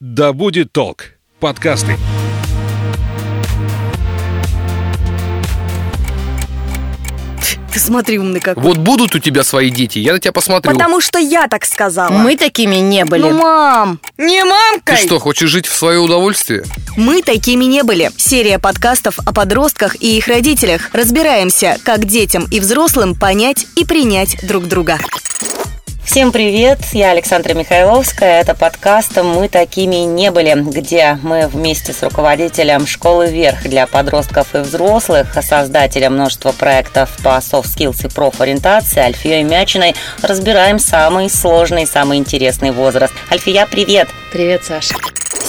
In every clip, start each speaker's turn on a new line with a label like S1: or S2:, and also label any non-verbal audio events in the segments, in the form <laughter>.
S1: Да будет толк. Подкасты.
S2: Ты смотри, умный какой.
S3: Вот будут у тебя свои дети, я на тебя посмотрю.
S2: Потому что я так сказала.
S4: Мы такими не были.
S2: Ну, мам, не
S3: Ты
S2: мамкой.
S3: что, хочешь жить в свое удовольствие?
S2: Мы такими не были. Серия подкастов о подростках и их родителях. Разбираемся, как детям и взрослым понять и принять друг друга.
S4: Всем привет, я Александра Михайловская. Это подкаст «Мы такими не были», где мы вместе с руководителем школы «Вверх» для подростков и взрослых, создателем множества проектов по soft skills и профориентации Альфией Мячиной разбираем самый сложный, самый интересный возраст. Альфия, привет!
S5: Привет, Саша.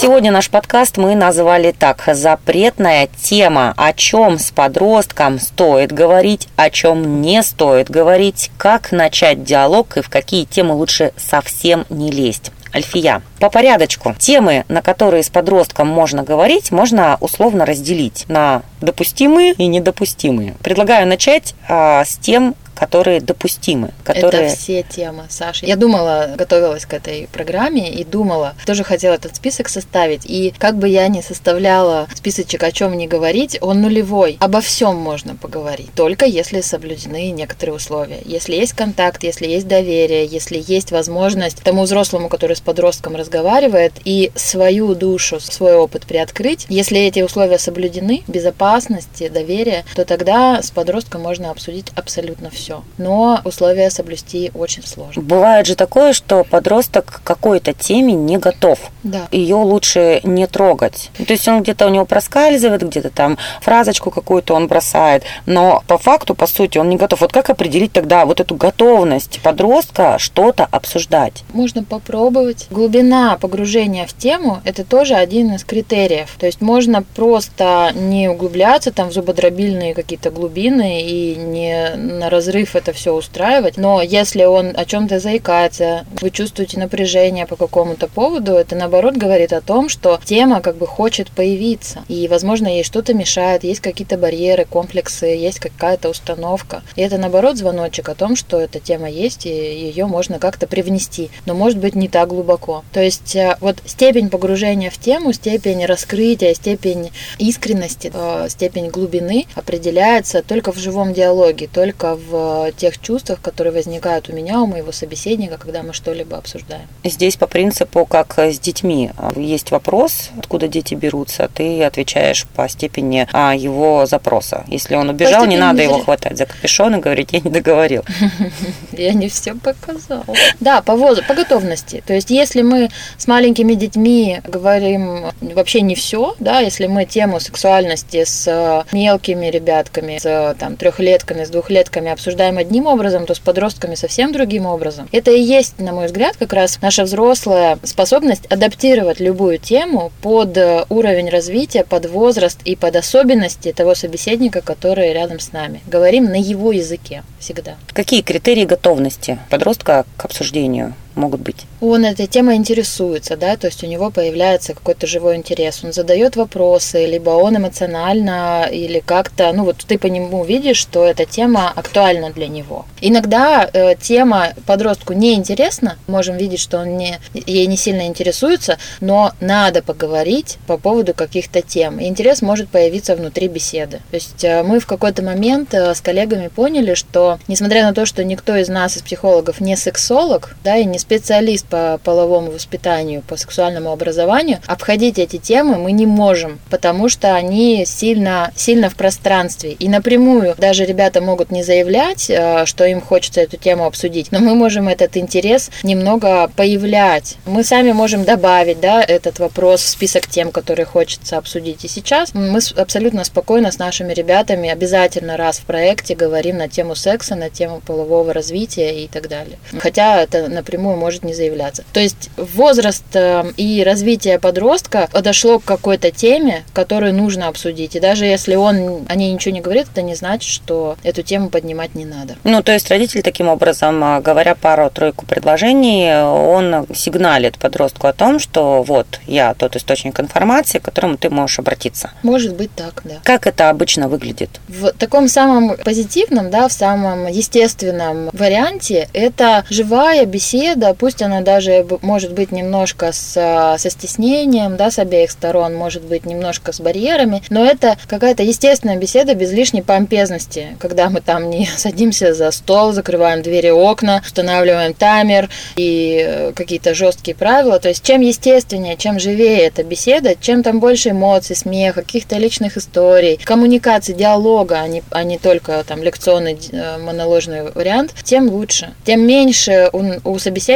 S4: Сегодня наш подкаст мы назвали так «Запретная тема». О чем с подростком стоит говорить, о чем не стоит говорить, как начать диалог и в какие темы лучше совсем не лезть. Альфия, по порядочку. Темы, на которые с подростком можно говорить, можно условно разделить на допустимые и недопустимые. Предлагаю начать а, с тем, которые допустимы, которые...
S5: Это все темы, Саша. Я думала, готовилась к этой программе и думала, тоже хотела этот список составить. И как бы я ни составляла списочек, о чем не говорить, он нулевой. Обо всем можно поговорить, только если соблюдены некоторые условия. Если есть контакт, если есть доверие, если есть возможность тому взрослому, который с подростком разговаривает, и свою душу, свой опыт приоткрыть, если эти условия соблюдены, безопасности, доверие, то тогда с подростком можно обсудить абсолютно все. Но условия соблюсти очень сложно.
S4: Бывает же такое, что подросток к какой-то теме не готов.
S5: Да.
S4: Ее лучше не трогать. То есть он где-то у него проскальзывает, где-то там фразочку какую-то он бросает, но по факту, по сути, он не готов. Вот как определить тогда вот эту готовность подростка что-то обсуждать?
S5: Можно попробовать. Глубина погружения в тему – это тоже один из критериев. То есть можно просто не углубляться там в зубодробильные какие-то глубины и не на разрыв это все устраивать. Но если он о чем-то заикается, вы чувствуете напряжение по какому-то поводу, это наоборот говорит о том, что тема как бы хочет появиться. И, возможно, ей что-то мешает, есть какие-то барьеры, комплексы, есть какая-то установка. И это, наоборот, звоночек о том, что эта тема есть, и ее можно как-то привнести. Но, может быть, не так глубоко. То есть, э, вот степень погружения в тему, степень раскрытия, степень искренности, э, степень глубины определяется только в живом диалоге, только в тех чувствах, которые возникают у меня, у моего собеседника, когда мы что-либо обсуждаем.
S4: Здесь по принципу, как с детьми. Есть вопрос, откуда дети берутся, ты отвечаешь по степени а, его запроса. Если он убежал, не надо его хватать за капюшон и говорить, я не договорил. <laughs>
S5: Я не все показала. Да, по возу, по готовности. То есть, если мы с маленькими детьми говорим вообще не все, да, если мы тему сексуальности с э, мелкими ребятками, с э, там трехлетками, с двухлетками обсуждаем одним образом, то с подростками совсем другим образом. Это и есть, на мой взгляд, как раз наша взрослая способность адаптировать любую тему под э, уровень развития, под возраст и под особенности того собеседника, который рядом с нами. Говорим на его языке всегда.
S4: Какие критерии готовности подростка к обсуждению могут быть?
S5: Он этой темой интересуется, да, то есть у него появляется какой-то живой интерес, он задает вопросы, либо он эмоционально или как-то, ну вот ты по нему видишь, что эта тема актуальна для него. Иногда э, тема подростку не интересна, можем видеть, что он не, ей не сильно интересуется, но надо поговорить по поводу каких-то тем. И интерес может появиться внутри беседы. То есть э, мы в какой-то момент э, с коллегами поняли, что несмотря на то, что никто из нас, из психологов, не сексолог, да, и не специалист по половому воспитанию, по сексуальному образованию, обходить эти темы мы не можем, потому что они сильно, сильно в пространстве. И напрямую даже ребята могут не заявлять, э, что им хочется эту тему обсудить, но мы можем этот интерес немного появлять. Мы сами можем добавить да, этот вопрос в список тем, которые хочется обсудить. И сейчас мы абсолютно спокойно с нашими ребятами обязательно раз в проекте говорим на тему секса, на тему полового развития и так далее. Хотя это напрямую может не заявляться. То есть возраст э, и развитие подростка подошло к какой-то теме, которую нужно обсудить. И даже если он о ней ничего не говорит, это не значит, что эту тему поднимать не надо.
S4: Ну, то есть родитель таким образом, а, говоря пару-тройку предложений, он сигналит подростку о том, что вот я тот источник информации, к которому ты можешь обратиться.
S5: Может быть так, да.
S4: Как это обычно выглядит?
S5: В таком самом позитивном, да, в самом естественном варианте это живая беседа беседа, пусть она даже может быть немножко с, со стеснением, да, с обеих сторон, может быть немножко с барьерами, но это какая-то естественная беседа без лишней помпезности, когда мы там не <laughs> садимся за стол, закрываем двери, окна, устанавливаем таймер и э, какие-то жесткие правила. То есть чем естественнее, чем живее эта беседа, чем там больше эмоций, смеха, каких-то личных историй, коммуникации, диалога, а не, а не только там лекционный э, моноложный вариант, тем лучше. Тем меньше у, у собеседника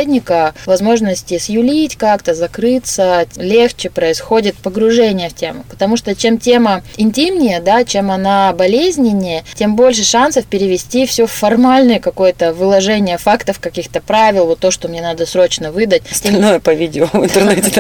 S5: возможности сюлить как-то, закрыться, легче происходит погружение в тему. Потому что чем тема интимнее, да, чем она болезненнее, тем больше шансов перевести все в формальное какое-то выложение фактов, каких-то правил, вот то, что мне надо срочно выдать.
S4: Остальное по видео в интернете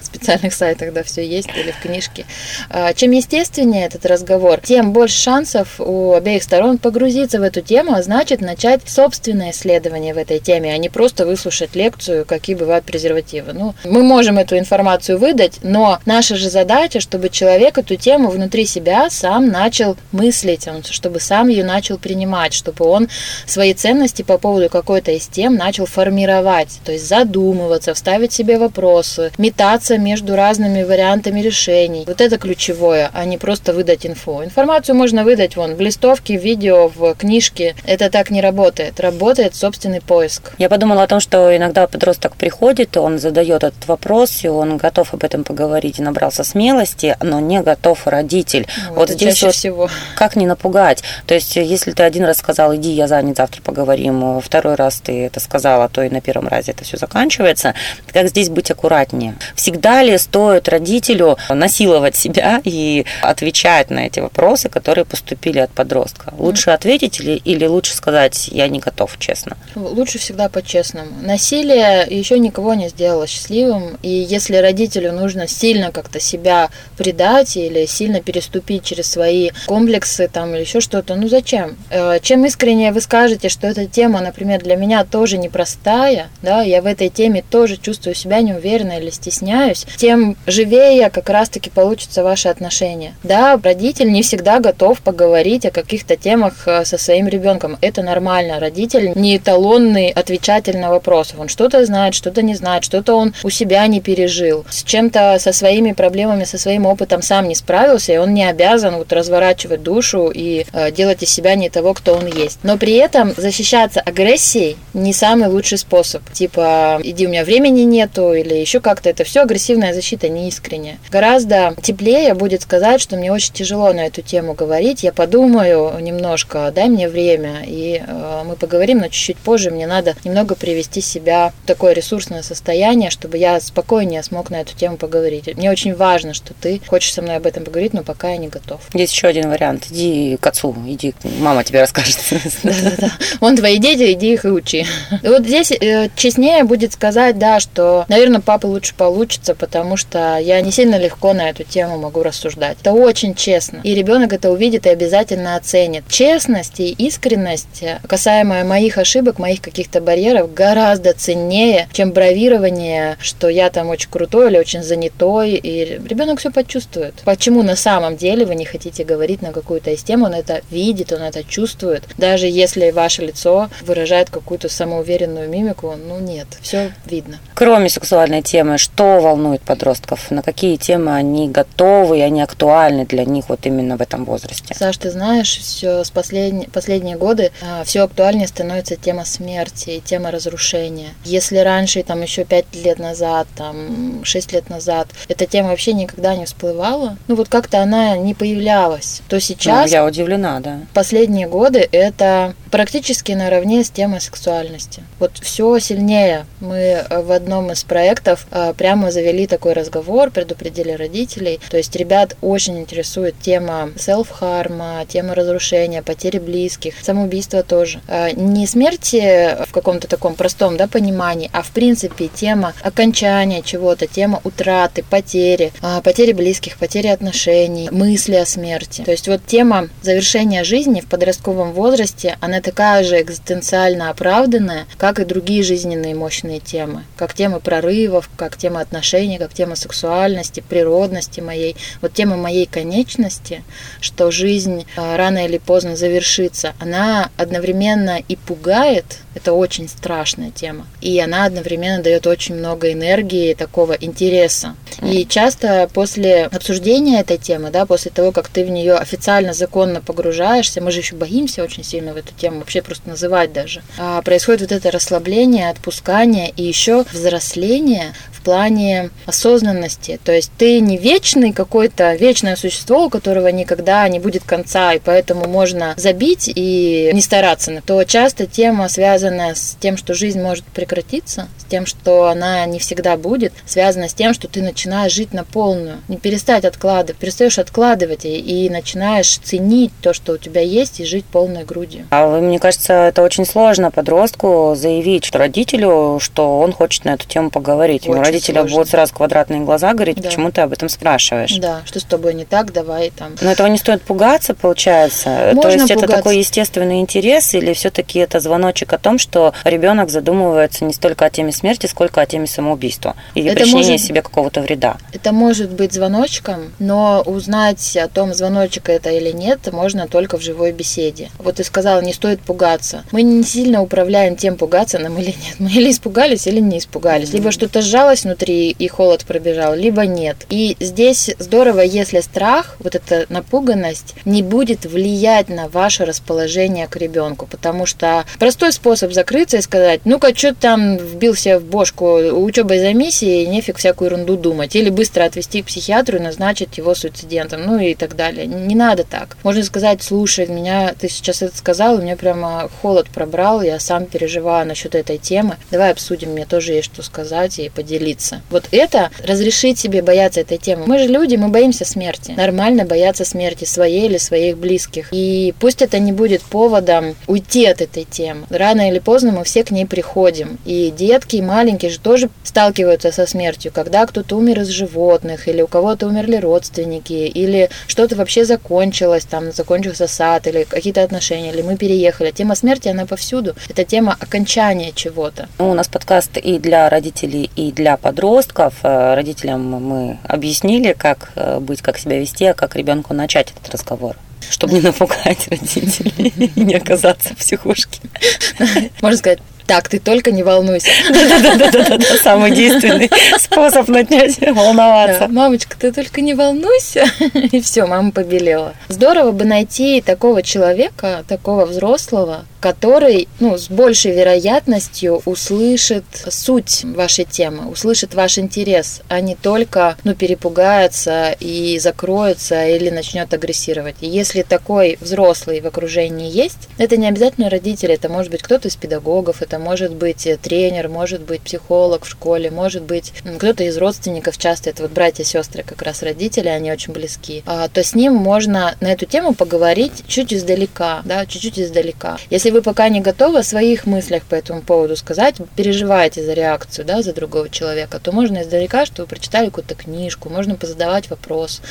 S5: В специальных сайтах, да, все есть, или в книжке. А, чем естественнее этот разговор, тем больше шансов у обеих сторон погрузиться в эту тему, а значит начать собственное исследование в этой теме, а не просто выслушать лекцию, какие бывают презервативы. Ну, мы можем эту информацию выдать, но наша же задача, чтобы человек эту тему внутри себя сам начал мыслить, чтобы сам ее начал принимать, чтобы он свои ценности по поводу какой-то из тем начал формировать, то есть задумываться, вставить себе вопросы, метаться между разными вариантами решений. Вот это ключевое, а не просто выдать инфу. Информацию можно выдать вон в листовке, в видео, в книжке. Это так не работает. Работает собственный поиск.
S4: Я подумала о том, что иногда подросток приходит, он задает этот вопрос, и он готов об этом поговорить и набрался смелости, но не готов родитель.
S5: Ну, вот здесь вот всего.
S4: как не напугать. То есть, если ты один раз сказал, иди, я занят, завтра поговорим, второй раз ты это сказала, то и на первом разе это все заканчивается. Как здесь быть аккуратнее? Всегда ли стоит родителю насиловать себя и отвечать на эти вопросы, которые поступили от подростка? Лучше ответить или, или лучше сказать, я не готов, честно?
S5: Лучше всегда по-честному. Насилие еще никого не сделало счастливым, и если родителю нужно сильно как-то себя предать или сильно переступить через свои комплексы там или еще что-то, ну зачем? Э, чем искренне вы скажете, что эта тема, например, для меня тоже непростая, да, я в этой теме тоже чувствую себя неуверенно или стесняюсь, тем живее как раз-таки получится ваши отношения. Да, родитель не всегда готов поговорить о каких-то темах э, со своим ребенком. Это нормально. Родитель не эталонный отвечатель на вопросы. Он что-то знает, что-то не знает, что-то он у себя не пережил. С чем-то, со своими проблемами, со своим опытом сам не справился, и он не обязан вот разворачивать душу и э, делать из себя не того, кто он есть. Но при этом защищаться агрессией не самый лучший способ. Типа, иди, у меня времени нету, или еще как-то. Это все агрессивная защита, не искренняя. Гораздо теплее будет сказать, что мне очень тяжело на эту тему говорить. Я подумаю немножко, дай мне время, и э, мы поговорим, но чуть-чуть позже мне надо немного привести себя в такое ресурсное состояние, чтобы я спокойнее смог на эту тему поговорить. Мне очень важно, что ты хочешь со мной об этом поговорить, но пока я не готов.
S4: Есть еще один вариант. Иди к отцу, иди, мама тебе расскажет. <laughs>
S5: Да-да-да. Вон твои дети, иди их и учи. вот здесь э, честнее будет сказать, да, что, наверное, папа лучше получится, потому что я не сильно легко на эту тему могу рассуждать. Это очень честно. И ребенок это увидит и обязательно оценит. Честность и искренность, касаемо моих ошибок, моих каких-то барьеров, гораздо ценнее, чем бравирование, что я там очень крутой или очень занятой. И ребенок все почувствует. Почему на самом деле вы не хотите говорить на какую-то из тем, он это видит, он это чувствует. Даже если ваше лицо выражает какую-то самоуверенную мимику, ну нет, все видно.
S4: Кроме сексуальной темы, что волнует подростков? На какие темы они готовы и они актуальны для них вот именно в этом возрасте?
S5: Саш, ты знаешь, все с последние, последние годы а, все актуальнее становится тема смерти и тема разрушения. Если раньше, там еще пять лет назад, там шесть лет назад, эта тема вообще никогда не всплывала, ну вот как-то она не появлялась, то сейчас...
S4: Ну, я удивлена, да.
S5: Последние годы это практически наравне с темой сексуальности. Вот все сильнее. Мы в одном из проектов а, прямо завели такой разговор, предупредили родителей. То есть ребят очень интересует тема селф-харма, тема разрушения, потери близких, самоубийства тоже. А, не смерти в каком-то таком простом да, понимании, а в принципе тема окончания чего-то, тема утраты, потери, а, потери близких, потери отношений, мысли о смерти. То есть вот тема завершения жизни в подростковом возрасте, она такая же экзистенциально оправданная, как и другие жизненные мощные темы, как тема прорывов, как тема отношений, как тема сексуальности, природности моей, вот тема моей конечности, что жизнь а, рано или поздно завершится, она одновременно и пугает, Это очень страшная тема. И она одновременно дает очень много энергии, такого интереса. И часто после обсуждения этой темы, да, после того, как ты в нее официально, законно погружаешься, мы же еще боимся очень сильно в эту тему, вообще просто называть даже, а происходит вот это расслабление, отпускание и еще взросление в плане осознанности. То есть ты не вечный какой-то, вечное существо, у которого никогда не будет конца, и поэтому можно забить и не стараться. То часто тема, связанная с тем, что жизнь может прекратиться, с тем, что она не всегда будет, связана с тем, что ты начинаешь жить на полную. Не перестать откладывать, перестаешь откладывать и, и начинаешь ценить то, что у тебя есть, и жить полной грудью.
S4: А мне кажется, это очень сложно подростку заявить родителю, что он хочет на эту тему поговорить. Очень родителя сложно. будут сразу квадратные глаза говорить, да. почему ты об этом спрашиваешь.
S5: Да, что с тобой не так, давай там.
S4: Но этого не стоит пугаться, получается. Можно То есть пугаться. это такой естественный интерес, или все-таки это звоночек о том, что ребенок задумывается не столько о теме смерти, сколько о теме самоубийства или это причинения может, себе какого-то вреда.
S5: Это может быть звоночком, но узнать о том, звоночек это или нет, можно только в живой беседе. Вот ты сказала, не стоит пугаться. Мы не сильно управляем тем, пугаться нам или нет. <laughs> Мы или испугались, или не испугались. Либо что-то сжалось внутри и холод пробежал, либо нет. И здесь здорово, если страх, вот эта напуганность, не будет влиять на ваше расположение к ребенку, потому что простой способ закрыться и сказать, ну-ка, что там вбился в бошку, учебой займись и нефиг всякую ерунду думать. Или быстро отвести к психиатру и назначить его суицидентом, ну и так далее. Не надо так. Можно сказать, слушай, меня, ты сейчас это сказал, у меня прямо холод пробрал, я сам переживаю насчет этой темы. Давай обсудим, мне тоже есть что сказать и поделиться. Вот это разрешить себе бояться этой темы. Мы же люди, мы боимся смерти. Нормально бояться смерти своей или своих близких. И пусть это не будет поводом уйти от этой темы. Рано или поздно мы все к ней приходим. И детки, и маленькие же тоже сталкиваются со смертью, когда кто-то умер из животных, или у кого-то умерли родственники, или что-то вообще закончилось, там закончился сад, или какие-то отношения, или мы переехали. Тема смерти, она повсюду. Это тема окончания чего-то.
S4: Ну, у нас подкаст и для родителей, и для подростков. Э, родителям мы объяснили, как э, быть, как себя вести, а как ребенку начать этот разговор чтобы не напугать родителей <laughs> и не оказаться в психушке.
S5: Можно сказать, так, ты только не волнуйся. <laughs>
S4: Да-да-да, самый действенный способ начать волноваться.
S5: Мамочка, ты только не волнуйся. <laughs> И все, мама побелела. Здорово бы найти такого человека, такого взрослого, который ну, с большей вероятностью услышит суть вашей темы, услышит ваш интерес, а не только ну, перепугается и закроется или начнет агрессировать. И если такой взрослый в окружении есть, это не обязательно родители, это может быть кто-то из педагогов, это может быть тренер, может быть психолог в школе, может быть кто-то из родственников, часто это вот братья, сестры, как раз родители, они очень близки, а, то с ним можно на эту тему поговорить чуть издалека, да, чуть-чуть издалека. Если если вы пока не готовы о своих мыслях по этому поводу сказать, переживаете за реакцию, да, за другого человека, то можно издалека, что вы прочитали какую-то книжку, можно позадавать вопрос,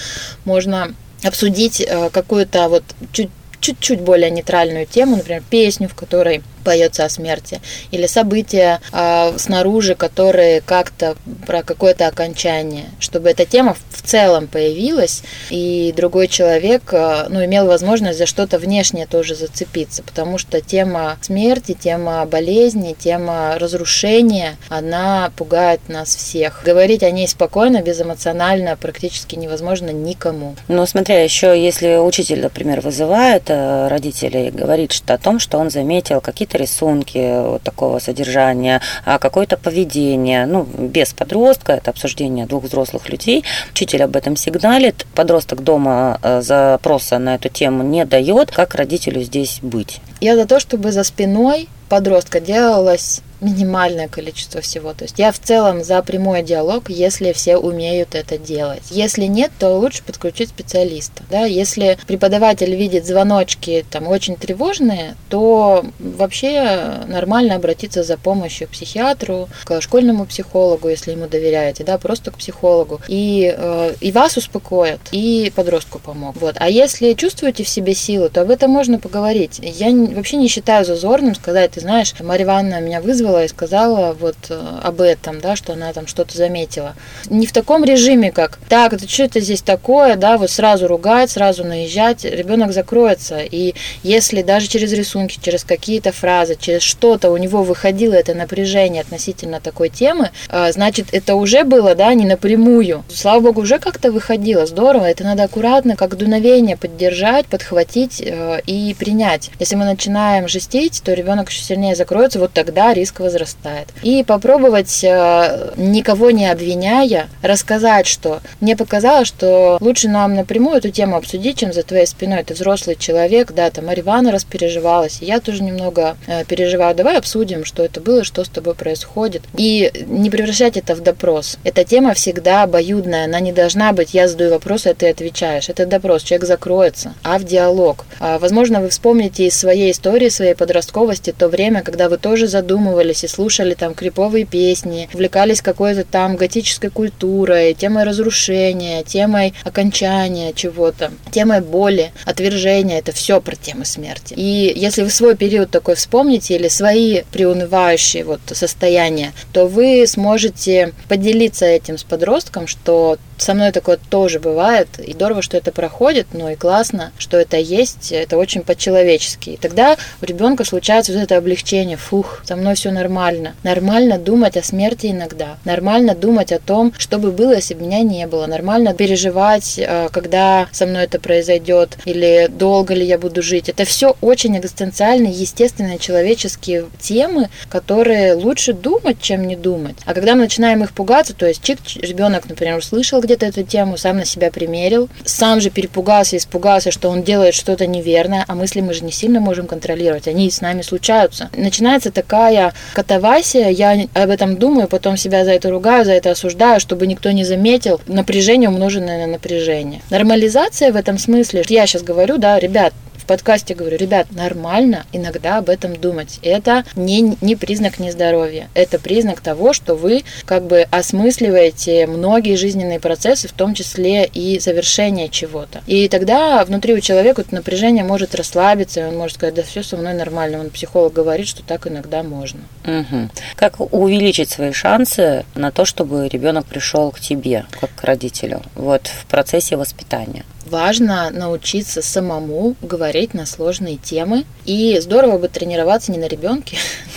S5: можно обсудить э, какую-то вот чуть чуть-чуть более нейтральную тему, например, песню, в которой поется о смерти, или события э, снаружи, которые как-то про какое-то окончание, чтобы эта тема в целом появилась, и другой человек э, ну, имел возможность за что-то внешнее тоже зацепиться, потому что тема смерти, тема болезни, тема разрушения, она пугает нас всех. Говорить о ней спокойно, безэмоционально практически невозможно никому.
S4: Ну, смотря еще, если учитель, например, вызывает э, родителей, говорит что о том, что он заметил какие-то какие-то рисунки вот такого содержания, а какое-то поведение, ну, без подростка, это обсуждение двух взрослых людей. Учитель об этом сигналит, подросток дома э, запроса на эту тему не дает. Как родителю здесь быть?
S5: Я за то, чтобы за спиной подростка делалось минимальное количество всего. То есть я в целом за прямой диалог, если все умеют это делать. Если нет, то лучше подключить специалиста. Да? Если преподаватель видит звоночки там очень тревожные, то вообще нормально обратиться за помощью к психиатру, к школьному психологу, если ему доверяете, да, просто к психологу. И, э, и вас успокоят, и подростку помогут. Вот. А если чувствуете в себе силы, то об этом можно поговорить. Я вообще не считаю зазорным сказать, ты знаешь, Марья Ивановна меня вызвала, вывела и сказала вот э, об этом, да, что она там что-то заметила. Не в таком режиме, как так, это что это здесь такое, да, вот сразу ругать, сразу наезжать, ребенок закроется. И если даже через рисунки, через какие-то фразы, через что-то у него выходило это напряжение относительно такой темы, э, значит, это уже было, да, не напрямую. Слава богу, уже как-то выходило. Здорово, это надо аккуратно, как дуновение поддержать, подхватить э, и принять. Если мы начинаем жестить, то ребенок еще сильнее закроется, вот тогда риск возрастает. И попробовать, э, никого не обвиняя, рассказать, что мне показалось, что лучше нам напрямую эту тему обсудить, чем за твоей спиной. Ты взрослый человек, да, там Аривана распереживалась, и я тоже немного э, переживаю. Давай обсудим, что это было, что с тобой происходит. И не превращать это в допрос. Эта тема всегда обоюдная, она не должна быть «я задаю вопрос, а ты отвечаешь». Это допрос, человек закроется, а в диалог. А, возможно, вы вспомните из своей истории, своей подростковости то время, когда вы тоже задумывались и слушали там криповые песни, увлекались какой-то там готической культурой, темой разрушения, темой окончания чего-то, темой боли, отвержения. Это все про темы смерти. И если вы свой период такой вспомните или свои приунывающие вот состояния, то вы сможете поделиться этим с подростком, что со мной такое тоже бывает, и здорово, что это проходит, но и классно, что это есть, это очень по-человечески. И тогда у ребенка случается вот это облегчение, фух, со мной все нормально. Нормально думать о смерти иногда, нормально думать о том, что бы было, если бы меня не было, нормально переживать, э, когда со мной это произойдет, или долго ли я буду жить. Это все очень экзистенциальные, естественные человеческие темы, которые лучше думать, чем не думать. А когда мы начинаем их пугаться, то есть чик, ребенок, например, услышал где-то эту тему, сам на себя примерил, сам же перепугался, испугался, что он делает что-то неверное, а мысли мы же не сильно можем контролировать, они с нами случаются. Начинается такая катавасия, я об этом думаю, потом себя за это ругаю, за это осуждаю, чтобы никто не заметил напряжение, умноженное на напряжение. Нормализация в этом смысле, я сейчас говорю, да, ребят, подкасте говорю, ребят, нормально иногда об этом думать. Это не, не признак нездоровья. Это признак того, что вы как бы осмысливаете многие жизненные процессы, в том числе и завершение чего-то. И тогда внутри у человека это напряжение может расслабиться, и он может сказать, да все со мной нормально. Он психолог говорит, что так иногда можно.
S4: Угу. Как увеличить свои шансы на то, чтобы ребенок пришел к тебе, как к родителю, вот в процессе воспитания?
S5: Важно научиться самому говорить на сложные темы. И здорово бы тренироваться не на ребенке, <laughs>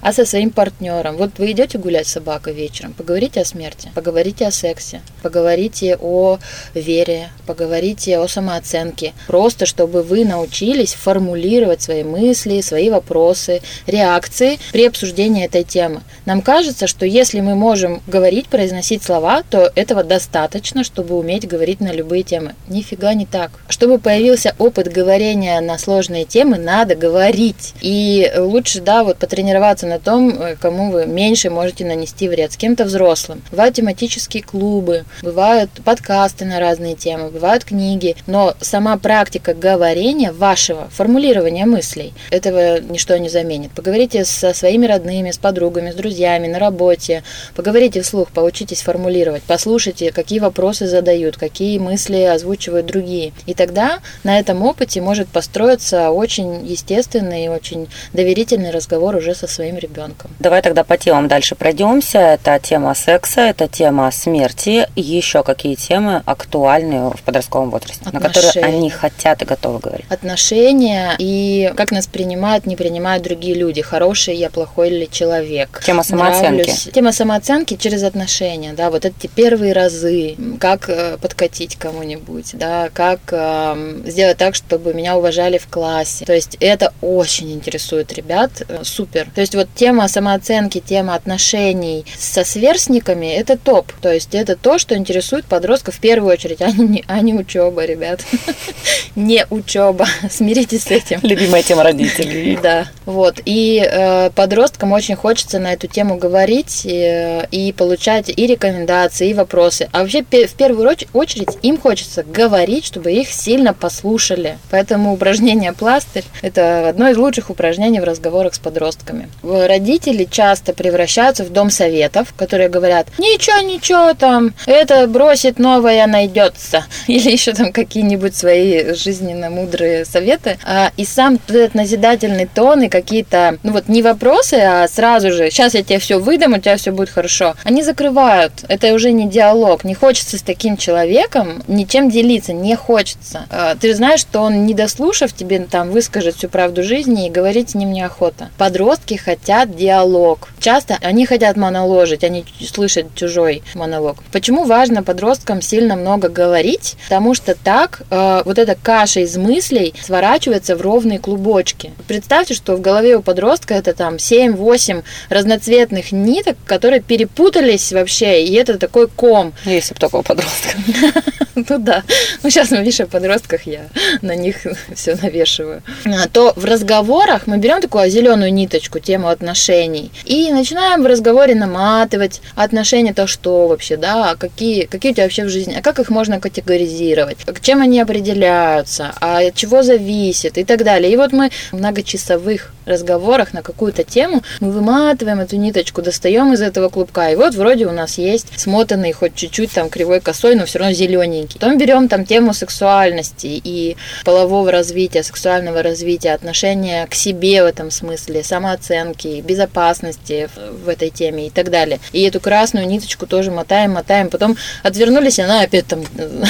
S5: а со своим партнером. Вот вы идете гулять с собакой вечером, поговорите о смерти, поговорите о сексе, поговорите о вере, поговорите о самооценке. Просто чтобы вы научились формулировать свои мысли, свои вопросы, реакции при обсуждении этой темы. Нам кажется, что если мы можем говорить, произносить слова, то этого достаточно, чтобы уметь говорить на любые темы. Нифига не так. Чтобы появился опыт говорения на сложные темы, надо говорить. И лучше, да, вот потренироваться на том, э, кому вы меньше можете нанести вред, с кем-то взрослым. Бывают тематические клубы, бывают подкасты на разные темы, бывают книги, но сама практика говорения вашего, формулирования мыслей, этого ничто не заменит. Поговорите со своими родными, с подругами, с друзьями, на работе, поговорите вслух, поучитесь формулировать, послушайте, какие вопросы задают, какие мысли озвучивают другие. И тогда на этом опыте может построиться очень естественный и очень доверительный разговор уже со своим ребенком.
S4: Давай тогда по темам дальше пройдемся. Это тема секса, это тема смерти. Еще какие темы актуальны в подростковом возрасте, Отношения. на которые они хотят и готовы говорить?
S5: Отношения и как нас принимают, не принимают другие люди. Хороший я, плохой ли человек.
S4: Тема самооценки.
S5: Нравлюсь. Тема самооценки через отношения, да, вот эти первые разы, как э, подкатить кому-нибудь, да, как э, сделать так, чтобы меня уважали в классе. То есть это очень интересует ребят, э, супер. То есть вот тема самооценки, тема отношений со сверстниками – это топ. То есть это то, что интересует подростков в первую очередь, <laughs> а не, а не учеба, ребят. <laughs> Не учеба. <laughs> Смиритесь с этим.
S4: Любимая тема родителей.
S5: Да. Вот. И э, подросткам очень хочется на эту тему говорить э, и получать и рекомендации, и вопросы. А вообще в первую очередь им хочется говорить, чтобы их сильно послушали. Поэтому упражнение пластырь – это одно из лучших упражнений в разговорах с подростками родители часто превращаются в дом советов, которые говорят, ничего, ничего там, это бросит новое найдется. <laughs> Или еще там какие-нибудь свои жизненно мудрые советы. А, и сам этот назидательный тон и какие-то, ну вот не вопросы, а сразу же, сейчас я тебе все выдам, у тебя все будет хорошо. Они закрывают. Это уже не диалог. Не хочется с таким человеком ничем делиться, не хочется. А, ты знаешь, что он, не дослушав, тебе там выскажет всю правду жизни и говорить с ним неохота. Подростки хотят диалог. Часто они хотят моноложить, они слышат чужой монолог. Почему важно подросткам сильно много говорить? Потому что так э, вот эта каша из мыслей сворачивается в ровные клубочки. Представьте, что в голове у подростка это там 7-8 разноцветных ниток, которые перепутались вообще, и это такой ком.
S4: Если бы у подростка. <laughs>
S5: Ну да. Ну сейчас мы видишь о подростках, я на них <laughs> все навешиваю. А, то в разговорах мы берем такую зеленую ниточку, тему отношений, и начинаем в разговоре наматывать отношения, то что вообще, да, какие, какие у тебя вообще в жизни, а как их можно категоризировать, чем они определяются, а от чего зависит и так далее. И вот мы многочасовых разговорах на какую-то тему мы выматываем эту ниточку, достаем из этого клубка, и вот вроде у нас есть смотанный хоть чуть-чуть там кривой косой, но все равно зелененький. Потом берем там тему сексуальности и полового развития, сексуального развития, отношения к себе в этом смысле, самооценки, безопасности в этой теме и так далее. И эту красную ниточку тоже мотаем, мотаем, потом отвернулись, и она опять там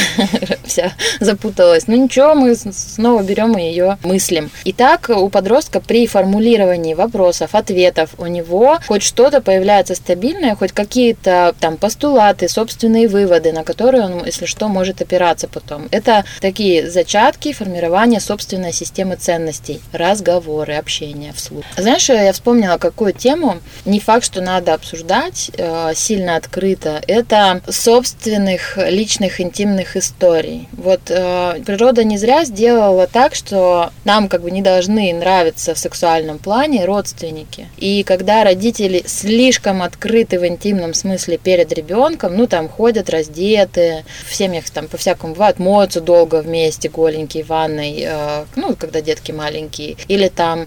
S5: <laughs> вся запуталась. Ну ничего, мы снова берем и ее мыслим. Итак, у подростка при формулировании вопросов, ответов у него хоть что-то появляется стабильное, хоть какие-то там постулаты, собственные выводы, на которые он, если что, может опираться потом. Это такие зачатки формирования собственной системы ценностей, разговоры, общение вслух. Знаешь, я вспомнила какую тему, не факт, что надо обсуждать э, сильно открыто, это собственных личных интимных историй. Вот э, природа не зря сделала так, что нам как бы не должны нравиться в сексуальном плане родственники. И когда родители слишком открыты в интимном смысле перед ребенком, ну там ходят раздетые, в семьях там по-всякому бывает, моются долго вместе, голенькие в ванной, э, ну, когда детки маленькие, или там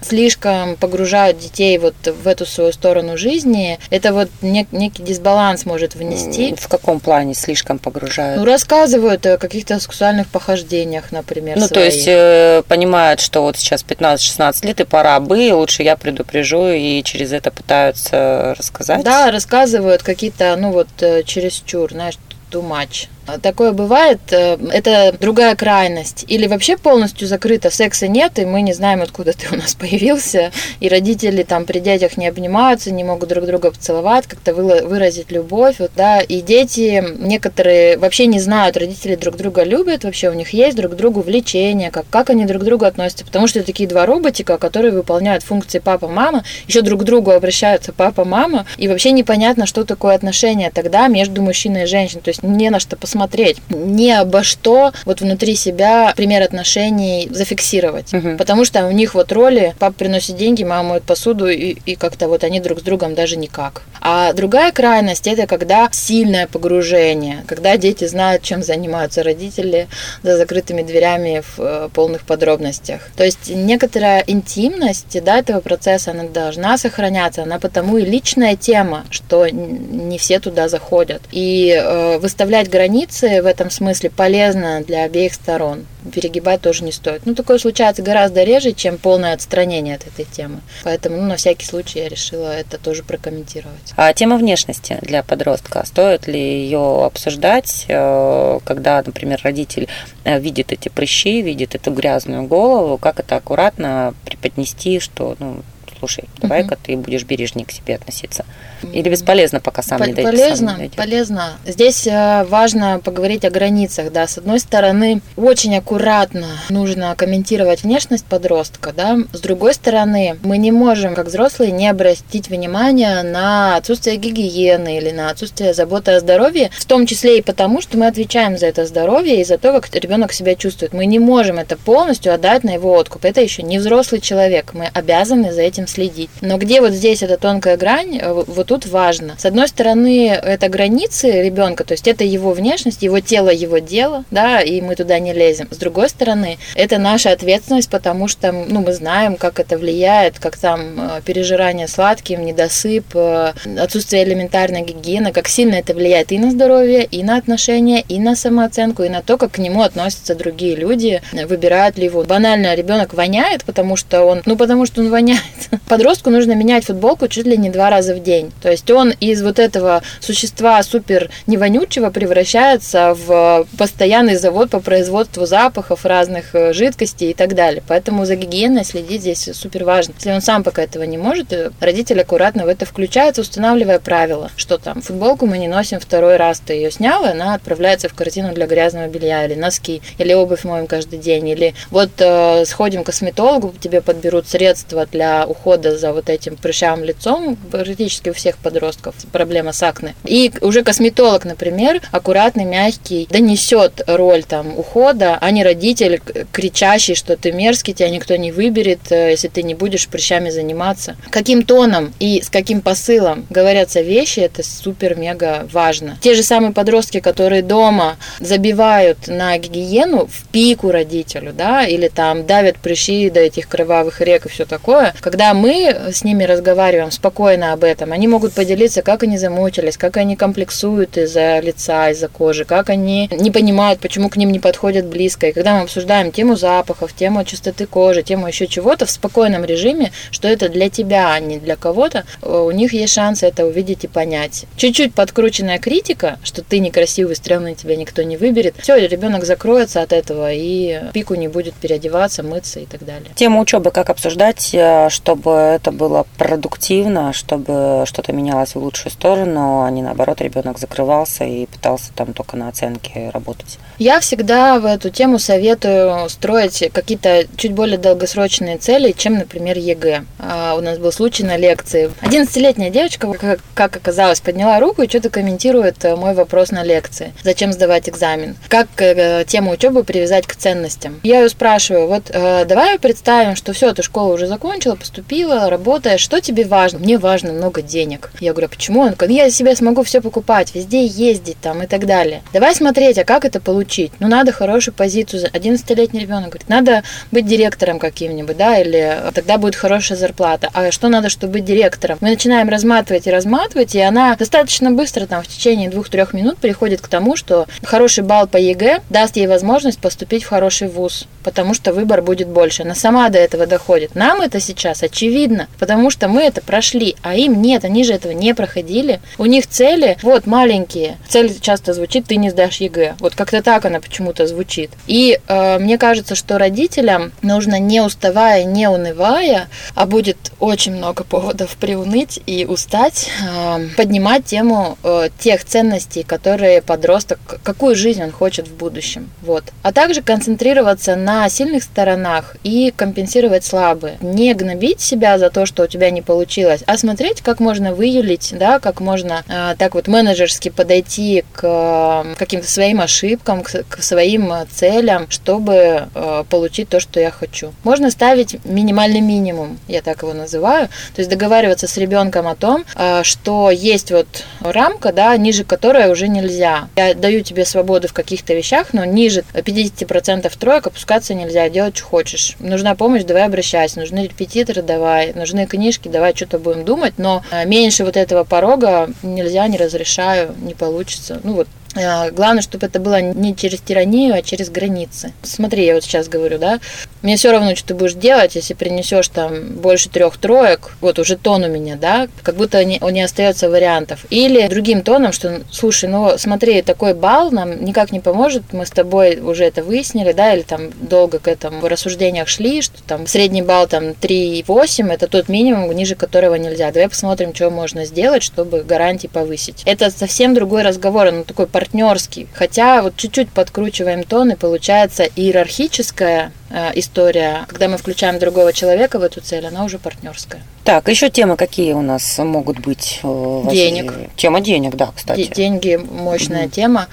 S5: слишком погружают детей вот в эту свою сторону жизни, это вот нек- некий дисбаланс может внести.
S4: В каком плане слишком погружают?
S5: Ну, рассказывают о каких-то сексуальных похождениях, например,
S4: Ну,
S5: своих.
S4: то есть э, понимают, что вот сейчас 15-16 лет, и пора бы, лучше я предупрежу, и через это пытаются рассказать.
S5: Да, рассказывают какие-то, ну вот, э, чересчур, знаешь, too much. Такое бывает, э, это другая крайность. Или вообще полностью закрыто, секса нет, и мы не знаем, откуда ты у нас <laughs> появился. И родители там при детях не обнимаются, не могут друг друга поцеловать, как-то выразить любовь. Вот, да. И дети некоторые вообще не знают, родители друг друга любят, вообще у них есть друг другу влечение, как, как они друг к другу относятся. Потому что это такие два роботика, которые выполняют функции папа-мама, еще друг к другу обращаются папа-мама, и вообще непонятно, что такое отношение тогда между мужчиной и женщиной. То есть не на что посмотреть смотреть, не обо что вот внутри себя пример отношений зафиксировать. Угу. Потому что у них вот роли, папа приносит деньги, мама моет посуду, и, и как-то вот они друг с другом даже никак. А другая крайность это когда сильное погружение, когда дети знают, чем занимаются родители за закрытыми дверями в э, полных подробностях. То есть некоторая интимность да, этого процесса, она должна сохраняться, она потому и личная тема, что не все туда заходят. И э, выставлять границы границы в этом смысле полезно для обеих сторон. Перегибать тоже не стоит. Ну, такое случается гораздо реже, чем полное отстранение от этой темы. Поэтому, ну, на всякий случай я решила это тоже прокомментировать.
S4: А тема внешности для подростка, стоит ли ее обсуждать, э, когда, например, родитель э, видит эти прыщи, видит эту грязную голову, как это аккуратно преподнести, что, ну, слушай, давай-ка угу. ты будешь бережнее к себе относиться. Или бесполезно, пока сам не дойдет.
S5: Полезно, не полезно. Здесь э, важно поговорить о границах, да. С одной стороны, очень аккуратно нужно комментировать внешность подростка, да. С другой стороны, мы не можем, как взрослые, не обратить внимание на отсутствие гигиены или на отсутствие заботы о здоровье, в том числе и потому, что мы отвечаем за это здоровье и за то, как ребенок себя чувствует. Мы не можем это полностью отдать на его откуп. Это еще не взрослый человек. Мы обязаны за этим следить. Но где вот здесь эта тонкая грань, э, вот тут важно. С одной стороны, это границы ребенка, то есть это его внешность, его тело, его дело, да, и мы туда не лезем. С другой стороны, это наша ответственность, потому что ну, мы знаем, как это влияет, как там э, пережирание сладким, недосып, э, отсутствие элементарной гигиены, как сильно это влияет и на здоровье, и на отношения, и на самооценку, и на то, как к нему относятся другие люди, выбирают ли его. Банально ребенок воняет, потому что он, ну потому что он воняет. Подростку нужно менять футболку чуть ли не два раза в день. То есть он из вот этого существа супер невонючего превращается в постоянный завод по производству запахов разных э, жидкостей и так далее. Поэтому за гигиеной следить здесь супер важно. Если он сам пока этого не может, э, родитель аккуратно в это включается, устанавливая правила, что там футболку мы не носим второй раз, ты ее снял, и она отправляется в корзину для грязного белья, или носки, или обувь моем каждый день, или вот э, сходим к косметологу, тебе подберут средства для ухода за вот этим прыщавым лицом, практически у всех подростков проблема с акне. И уже косметолог, например, аккуратный, мягкий, донесет роль там ухода, а не родитель кричащий, что ты мерзкий, тебя никто не выберет, э, если ты не будешь прыщами заниматься. Каким тоном и с каким посылом говорятся вещи, это супер-мега важно. Те же самые подростки, которые дома забивают на гигиену в пику родителю, да, или там давят прыщи до этих кровавых рек и все такое, когда мы с ними разговариваем спокойно об этом, они могут поделиться, как они замучились, как они комплексуют из-за лица, из-за кожи, как они не понимают, почему к ним не подходят близко. И когда мы обсуждаем тему запахов, тему чистоты кожи, тему еще чего-то в спокойном режиме, что это для тебя, а не для кого-то, у них есть шанс это увидеть и понять. Чуть-чуть подкрученная критика, что ты некрасивый, стрёмный, тебя никто не выберет. Все, ребенок закроется от этого и пику не будет переодеваться, мыться и так далее.
S4: Тему учебы как обсуждать, э, чтобы это было продуктивно, чтобы что-то менялось в лучшую сторону, а не наоборот ребенок закрывался и пытался там только на оценке работать.
S5: Я всегда в эту тему советую строить какие-то чуть более долгосрочные цели, чем, например, ЕГЭ. А, у нас был случай на лекции. 11-летняя девочка, как оказалось, подняла руку и что-то комментирует э, мой вопрос на лекции. Зачем сдавать экзамен? Как э, тему учебы привязать к ценностям? Я ее спрашиваю, вот э, давай представим, что все, ты школу уже закончила, поступила, работаешь, что тебе важно? Мне важно много денег. Я говорю, «А почему? Он говорит, я себе смогу все покупать, везде ездить там и так далее. Давай смотреть, а как это получить? учить. Ну, надо хорошую позицию. 11-летний ребенок говорит, надо быть директором каким-нибудь, да, или тогда будет хорошая зарплата. А что надо, чтобы быть директором? Мы начинаем разматывать и разматывать, и она достаточно быстро, там, в течение двух-трех минут приходит к тому, что хороший балл по ЕГЭ даст ей возможность поступить в хороший вуз, потому что выбор будет больше. Она сама до этого доходит. Нам это сейчас очевидно, потому что мы это прошли, а им нет, они же этого не проходили. У них цели, вот, маленькие. Цель часто звучит, ты не сдашь ЕГЭ. Вот как-то так она почему-то звучит. И э, мне кажется, что родителям нужно не уставая, не унывая, а будет очень много поводов приуныть и устать, э, поднимать тему э, тех ценностей, которые подросток, какую жизнь он хочет в будущем. Вот. А также концентрироваться на сильных сторонах и компенсировать слабые. Не гнобить себя за то, что у тебя не получилось, а смотреть, как можно выявить, да, как можно э, так вот менеджерски подойти к э, каким-то своим ошибкам, к, к своим э, целям, чтобы э, получить то, что я хочу. Можно ставить минимальный минимум, я так его называю, то есть договариваться с ребенком о том, э, что есть вот рамка, да, ниже которой уже нельзя. Я даю тебе свободу в каких-то вещах, но ниже 50% троек опускаться нельзя, делать, что хочешь. Нужна помощь, давай обращайся, нужны репетиторы, давай, нужны книжки, давай что-то будем думать, но э, меньше вот этого порога нельзя, не разрешаю, не получится. Ну вот главное, чтобы это было не через тиранию, а через границы. Смотри, я вот сейчас говорю, да, мне все равно, что ты будешь делать, если принесешь там больше трех троек, вот уже тон у меня, да, как будто не, не остается вариантов. Или другим тоном, что, слушай, ну смотри, такой балл нам никак не поможет, мы с тобой уже это выяснили, да, или там долго к этому в рассуждениях шли, что там средний балл там 3,8, это тот минимум, ниже которого нельзя. Давай посмотрим, что можно сделать, чтобы гарантии повысить. Это совсем другой разговор, он такой партнерский. Хотя вот чуть-чуть подкручиваем тон, и получается иерархическая э, история. Когда мы включаем другого человека в эту цель, она уже партнерская.
S4: Так, еще темы какие у нас могут быть?
S5: Денег.
S4: Тема денег, да, кстати.
S5: Деньги – мощная mm-hmm. тема.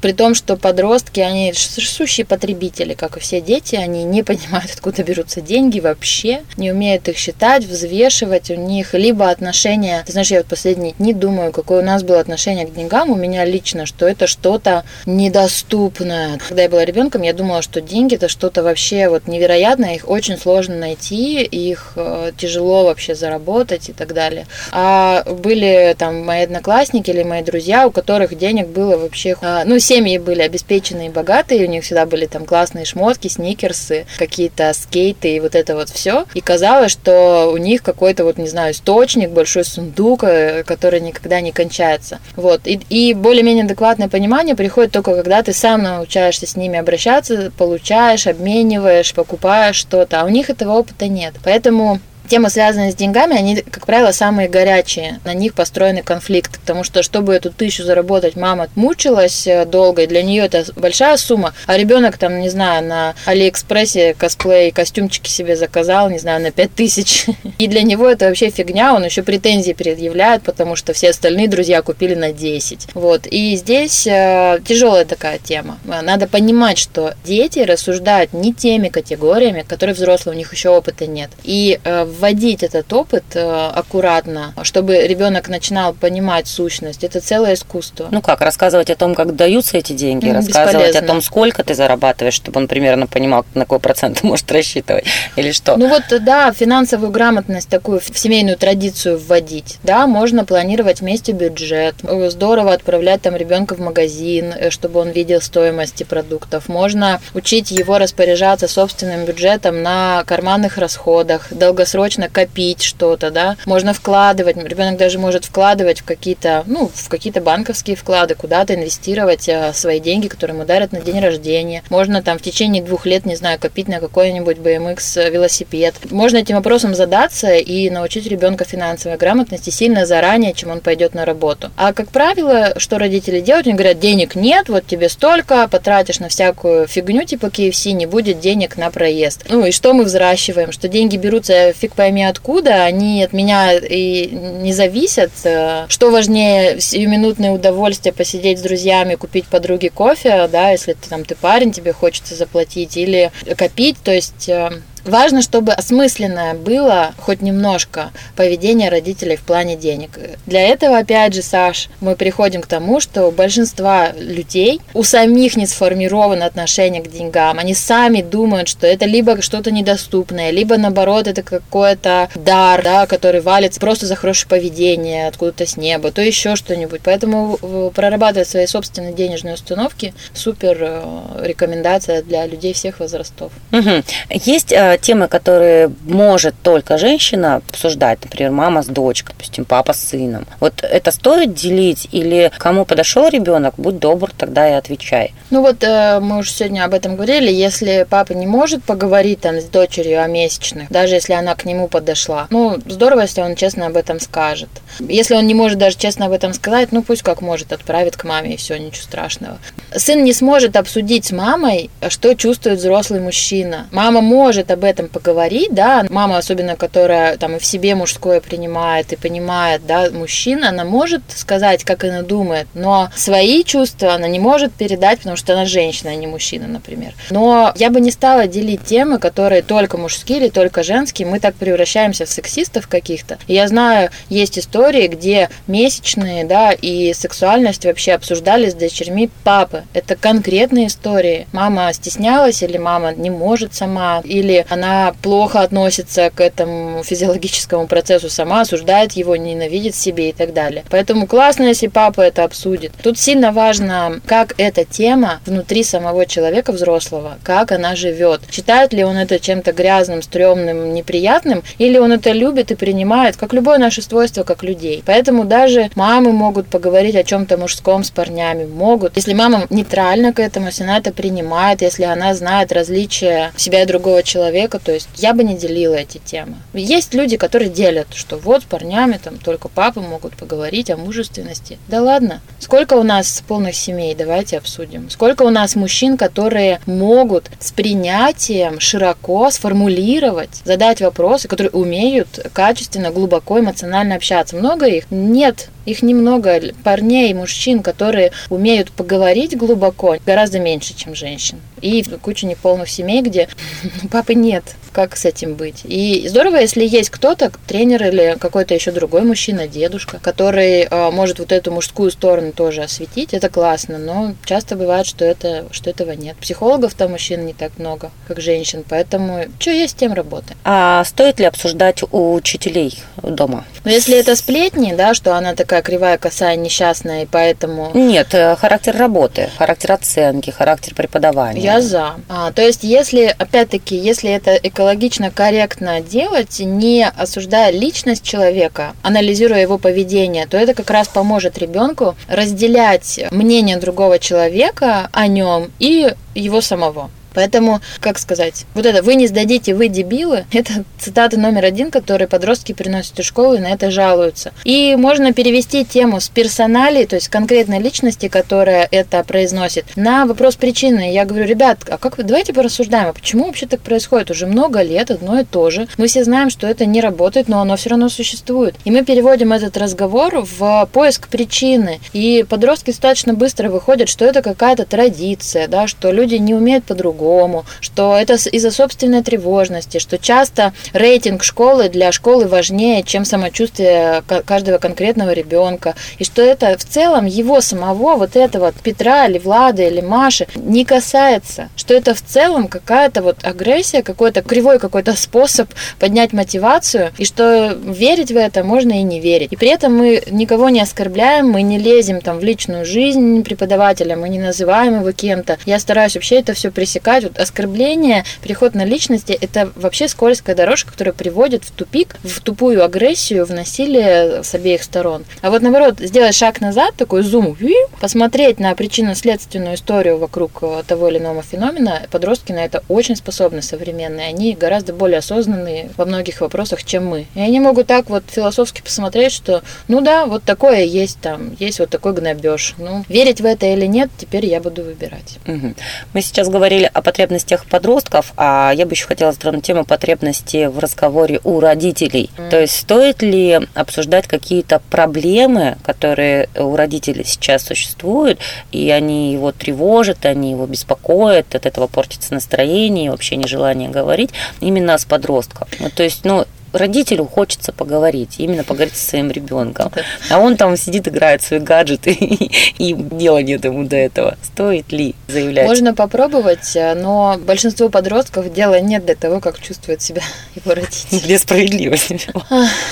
S5: При том, что подростки, они сущие потребители, как и все дети, они не понимают, <laughs> откуда берутся деньги вообще, не умеют их считать, взвешивать, у них либо отношения, ты знаешь, я вот последние дни думаю, какое у нас было отношение к деньгам, у меня лично, что это что-то недоступное. Когда я была ребенком, я думала, что деньги это что-то вообще вот невероятное, их очень сложно найти, их э, тяжело вообще заработать и так далее. А были там мои одноклассники или мои друзья, у которых денег было вообще, э, ну, семьи были обеспеченные и богатые, у них всегда были там классные шмотки, сникерсы, какие-то скейты и вот это вот все. И казалось, что у них какой-то вот, не знаю, источник, большой сундук, э, который никогда не кончается. Вот. И, и более-менее адекватное понимание приходит только когда ты сам научаешься с ними обращаться, получаешь, обмениваешь, покупаешь что-то, а у них этого опыта нет. Поэтому темы, связанные с деньгами, они, как правило, самые горячие. На них построенный конфликт. Потому что, чтобы эту тысячу заработать, мама мучилась э, долго, и для нее это большая сумма. А ребенок там, не знаю, на Алиэкспрессе косплей, костюмчики себе заказал, не знаю, на пять тысяч. <laughs> И для него это вообще фигня, он еще претензии предъявляет, потому что все остальные друзья купили на 10. Вот. И здесь э, тяжелая такая тема. Надо понимать, что дети рассуждают не теми категориями, которые взрослые, у них еще опыта нет. И э, вводить этот опыт э, аккуратно, чтобы ребенок начинал понимать сущность. Это целое искусство.
S4: Ну как, рассказывать о том, как даются эти деньги, рассказывать о том, сколько ты зарабатываешь, чтобы он примерно понимал, на какой процент может рассчитывать, <laughs> или что?
S5: Ну вот, да, финансовую грамотность такую в семейную традицию вводить. Да, можно планировать вместе бюджет. Здорово отправлять там ребенка в магазин, э, чтобы он видел стоимости продуктов. Можно учить его распоряжаться собственным бюджетом на карманных расходах, долгосрочно срочно копить что-то, да, можно вкладывать, ребенок даже может вкладывать в какие-то, ну, в какие-то банковские вклады, куда-то инвестировать а, свои деньги, которые ему дарят на день рождения. Можно там в течение двух лет, не знаю, копить на какой-нибудь BMX э, велосипед. Можно этим вопросом задаться и научить ребенка финансовой грамотности сильно заранее, чем он пойдет на работу. А как правило, что родители делают? Они говорят, денег нет, вот тебе столько, потратишь на всякую фигню типа KFC, не будет денег на проезд. Ну и что мы взращиваем? Что деньги берутся фиг пойми откуда, они от меня и не зависят. Э, что важнее, сиюминутное удовольствие посидеть с друзьями, купить подруге кофе, да, если ты там ты парень, тебе хочется заплатить, или копить, то есть э, Важно, чтобы осмысленное было хоть немножко поведение родителей в плане денег. Для этого, опять же, Саш, мы приходим к тому, что у большинства людей, у самих не сформировано отношение к деньгам. Они сами думают, что это либо что-то недоступное, либо, наоборот, это какой-то дар, да, который валится просто за хорошее поведение откуда-то с неба, то еще что-нибудь. Поэтому э, прорабатывать свои собственные денежные установки супер э, рекомендация для людей всех возрастов.
S4: Угу. Есть э, темы, которые может только женщина обсуждать, например, мама с дочкой, допустим, папа с сыном. Вот это стоит делить или кому подошел ребенок, будь добр, тогда и отвечай.
S5: Ну вот э, мы уже сегодня об этом говорили, если папа не может поговорить там с дочерью о месячных, даже если она к нему подошла, ну здорово, если он честно об этом скажет. Если он не может даже честно об этом сказать, ну пусть как может отправит к маме и все, ничего страшного. Сын не сможет обсудить с мамой, что чувствует взрослый мужчина. Мама может об этом поговорить, да, мама особенно, которая там и в себе мужское принимает и понимает, да, мужчина, она может сказать, как она думает, но свои чувства она не может передать, потому что она женщина, а не мужчина, например. Но я бы не стала делить темы, которые только мужские или только женские, мы так превращаемся в сексистов каких-то. Я знаю, есть истории, где месячные, да, и сексуальность вообще обсуждались с дочерьми папы. Это конкретные истории. Мама стеснялась или мама не может сама, или она плохо относится к этому физиологическому процессу сама, осуждает его, ненавидит себе и так далее. Поэтому классно, если папа это обсудит. Тут сильно важно, как эта тема внутри самого человека взрослого, как она живет. Считает ли он это чем-то грязным, стрёмным, неприятным, или он это любит и принимает, как любое наше свойство, как людей. Поэтому даже мамы могут поговорить о чем-то мужском с парнями, могут. Если мама нейтральна к этому, если она это принимает, если она знает различия себя и другого человека, человека, то есть я бы не делила эти темы. Есть люди, которые делят, что вот с парнями там только папы могут поговорить о мужественности. Да ладно, сколько у нас полных семей, давайте обсудим. Сколько у нас мужчин, которые могут с принятием широко сформулировать, задать вопросы, которые умеют качественно, глубоко, эмоционально общаться. Много их? Нет Их немного парней, мужчин, которые умеют поговорить глубоко, гораздо меньше, чем женщин. И куча неполных семей, где <laughs> папы нет. Как с этим быть? И здорово, если есть кто-то, тренер или какой-то еще другой мужчина, дедушка, который э, может вот эту мужскую сторону тоже осветить. Это классно, но часто бывает, что, это, что этого нет. Психологов там мужчин не так много, как женщин, поэтому что есть, тем работаем.
S4: А стоит ли обсуждать у учителей дома?
S5: Но если это сплетни, да, что она такая кривая, косая, несчастная, и поэтому...
S4: Нет, э, характер работы, характер оценки, характер преподавания.
S5: Я за. А, то есть, если, опять-таки, если это экологично корректно делать, не осуждая личность человека, анализируя его поведение, то это как раз поможет ребенку разделять мнение другого человека о нем и его самого. Поэтому, как сказать, вот это «вы не сдадите, вы дебилы» — это <laughs> цитата номер один, которую подростки приносят из школы и на это жалуются. И можно перевести тему с персоналей, то есть конкретной личности, которая это произносит, на вопрос причины. Я говорю, ребят, а как вы, давайте порассуждаем, а почему вообще так происходит? Уже много лет одно и то же. Мы все знаем, что это не работает, но оно все равно существует. И мы переводим этот разговор в поиск причины. И подростки достаточно быстро выходят, что это какая-то традиция, да, что люди не умеют по-другому, по-другому, что это из-за собственной тревожности, что часто рейтинг школы для школы важнее, чем самочувствие каждого конкретного ребенка, и что это в целом его самого, вот этого Петра или Влада или Маши не касается, что это в целом какая-то вот агрессия, какой-то кривой какой-то <laughs> способ поднять мотивацию, и что верить в это можно и не верить. И при этом мы никого не оскорбляем, мы не лезем там в личную жизнь преподавателя, мы не называем его кем-то. Я стараюсь вообще это все пресекать убрать. Вот оскорбление, переход на личности – это вообще скользкая дорожка, которая приводит в тупик, в тупую агрессию, в насилие с обеих сторон. А вот наоборот, сделать шаг назад, такой зум, посмотреть на причинно-следственную историю вокруг э, того или иного феномена, подростки на это очень способны современные. Они гораздо более осознанные во многих вопросах, чем мы. И они могут так вот философски посмотреть, что ну да, вот такое есть там, есть вот такой гнобеж. Ну, верить в это или нет, теперь я буду выбирать.
S4: Угу. Мы сейчас говорили о потребностях подростков, а я бы еще хотела затронуть тему потребности в разговоре у родителей. Mm. То есть стоит ли обсуждать какие-то проблемы, которые у родителей сейчас существуют, и они его тревожат, они его беспокоят, от этого портится настроение, вообще нежелание говорить, именно с подростком. Ну, то есть, ну, родителю хочется поговорить, именно поговорить со своим ребенком. А он там сидит, играет свои гаджеты, <laughs> и дела нет ему до этого. Стоит ли заявлять?
S5: Можно попробовать, но большинство подростков дела нет до того, как чувствует себя <laughs> его родитель.
S4: Где справедливость?